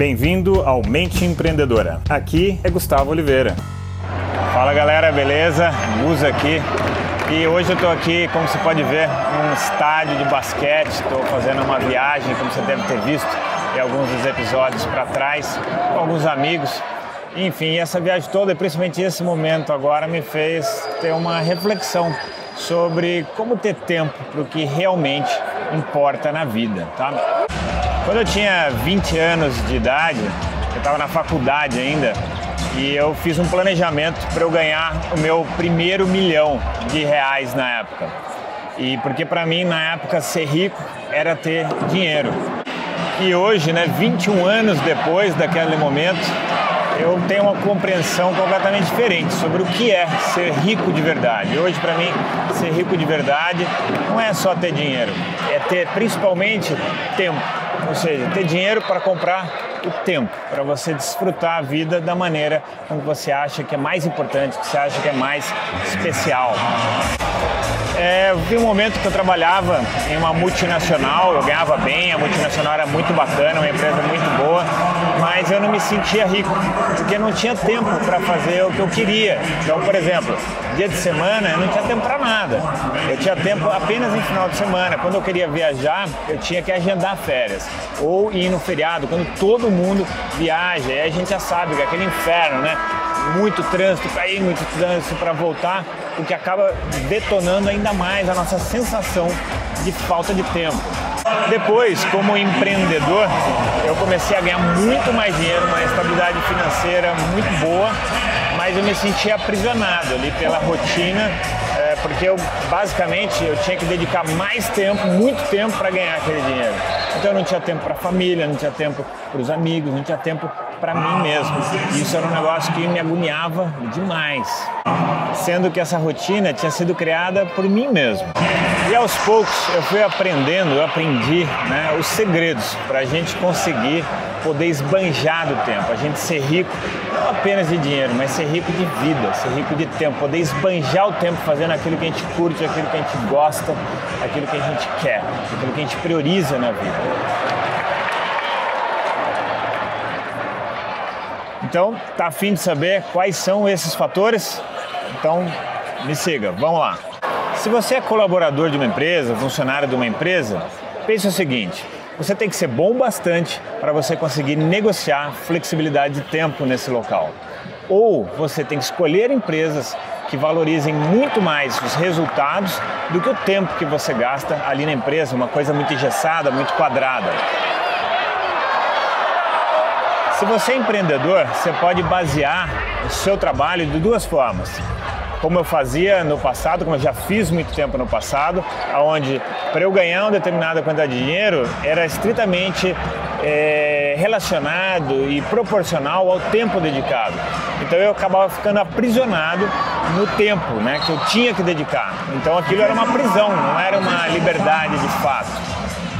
Bem-vindo ao Mente Empreendedora. Aqui é Gustavo Oliveira. Fala galera, beleza? Gus aqui. E hoje eu estou aqui, como você pode ver, num estádio de basquete. Estou fazendo uma viagem, como você deve ter visto em alguns dos episódios para trás, com alguns amigos. Enfim, essa viagem toda, e principalmente esse momento agora, me fez ter uma reflexão sobre como ter tempo para o que realmente importa na vida, tá? Quando eu tinha 20 anos de idade, eu estava na faculdade ainda, e eu fiz um planejamento para eu ganhar o meu primeiro milhão de reais na época. E porque para mim na época ser rico era ter dinheiro. E hoje, né, 21 anos depois daquele momento, eu tenho uma compreensão completamente diferente sobre o que é ser rico de verdade. Hoje, para mim, ser rico de verdade não é só ter dinheiro, é ter principalmente tempo ou seja, ter dinheiro para comprar o tempo, para você desfrutar a vida da maneira como você acha que é mais importante, que você acha que é mais especial. É, vi um momento que eu trabalhava em uma multinacional, eu ganhava bem, a multinacional era muito bacana, uma empresa muito boa, mas eu não me sentia rico, porque não tinha tempo para fazer o que eu queria. Então, por exemplo, dia de semana eu não tinha tempo para nada. Eu tinha tempo apenas em final de semana. Quando eu queria viajar, eu tinha que agendar férias ou ir no feriado, quando todo mundo viaja. E a gente já sabe que é aquele inferno, né? Muito trânsito para ir, muito trânsito para voltar, o que acaba detonando ainda mais a nossa sensação de falta de tempo. Depois, como empreendedor, eu comecei a ganhar muito mais dinheiro, uma estabilidade financeira muito boa, mas eu me sentia aprisionado ali pela rotina porque eu basicamente eu tinha que dedicar mais tempo, muito tempo para ganhar aquele dinheiro. Então eu não tinha tempo para a família, não tinha tempo para os amigos, não tinha tempo para mim mesmo. Isso era um negócio que me agoniava demais, sendo que essa rotina tinha sido criada por mim mesmo. E aos poucos eu fui aprendendo, eu aprendi né, os segredos para a gente conseguir poder esbanjar do tempo, a gente ser rico não apenas de dinheiro, mas ser rico de vida, ser rico de tempo, poder esbanjar o tempo fazendo aquilo que a gente curte, aquilo que a gente gosta, aquilo que a gente quer, aquilo que a gente prioriza na vida. Então, tá afim de saber quais são esses fatores? Então, me siga, vamos lá. Se você é colaborador de uma empresa, funcionário de uma empresa, pense o seguinte: você tem que ser bom bastante para você conseguir negociar flexibilidade de tempo nesse local. Ou você tem que escolher empresas que valorizem muito mais os resultados do que o tempo que você gasta ali na empresa, uma coisa muito engessada, muito quadrada. Se você é empreendedor, você pode basear o seu trabalho de duas formas como eu fazia no passado, como eu já fiz muito tempo no passado, onde para eu ganhar uma determinada quantidade de dinheiro era estritamente é, relacionado e proporcional ao tempo dedicado. Então eu acabava ficando aprisionado no tempo né, que eu tinha que dedicar. Então aquilo era uma prisão, não era uma liberdade de fato.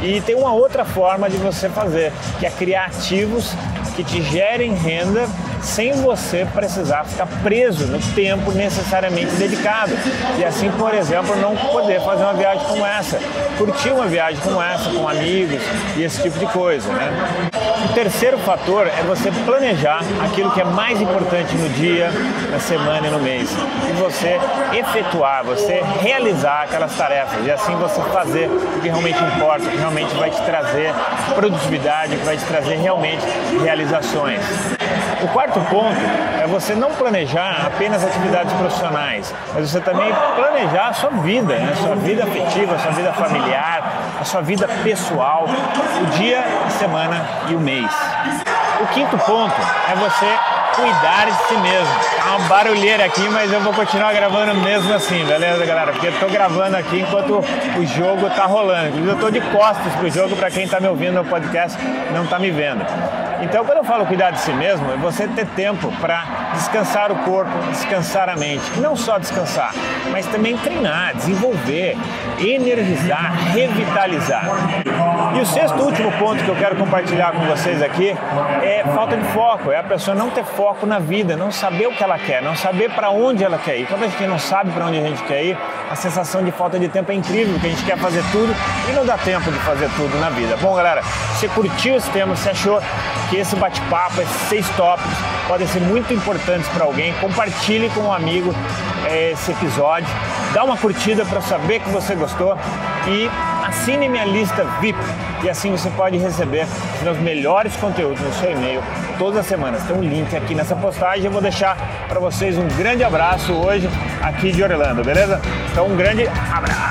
E tem uma outra forma de você fazer, que é criar ativos que te gerem renda sem você precisar ficar preso no tempo necessariamente dedicado. E assim, por exemplo, não poder fazer uma viagem como essa, curtir uma viagem como essa com amigos e esse tipo de coisa. Né? O terceiro fator é você planejar aquilo que é mais importante no dia, na semana e no mês. E você efetuar, você realizar aquelas tarefas e assim você fazer o que realmente importa, o que realmente vai te trazer produtividade, o que vai te trazer realmente realizações. O quarto ponto é você não planejar apenas atividades profissionais, mas você também planejar a sua vida, né? a sua vida afetiva, a sua vida familiar, a sua vida pessoal, o dia, a semana e o mês. O quinto ponto é você cuidar de si mesmo. Tá uma barulheira aqui, mas eu vou continuar gravando mesmo assim, beleza, galera? Porque eu tô gravando aqui enquanto o jogo tá rolando. Eu tô de costas pro jogo para quem tá me ouvindo no podcast não tá me vendo. Então, quando eu falo cuidar de si mesmo, é você ter tempo para descansar o corpo, descansar a mente. Não só descansar, mas também treinar, desenvolver, energizar, revitalizar. E o sexto último ponto que eu quero compartilhar com vocês aqui é falta de foco, é a pessoa não ter foco na vida, não saber o que ela quer, não saber para onde ela quer ir. Quando a gente não sabe para onde a gente quer ir, a sensação de falta de tempo é incrível, porque a gente quer fazer tudo e não dá tempo de fazer tudo na vida. Bom, galera, você curtiu esse tema, você achou que esse bate-papo, esses seis tópicos, podem ser muito importantes para alguém, compartilhe com um amigo é, esse episódio, dá uma curtida para saber que você gostou e assine minha lista VIP e assim você pode receber os meus melhores conteúdos no seu e-mail todas as semanas. Tem um link aqui nessa postagem. Eu vou deixar para vocês um grande abraço hoje aqui de Orlando, beleza? Então, um grande abraço!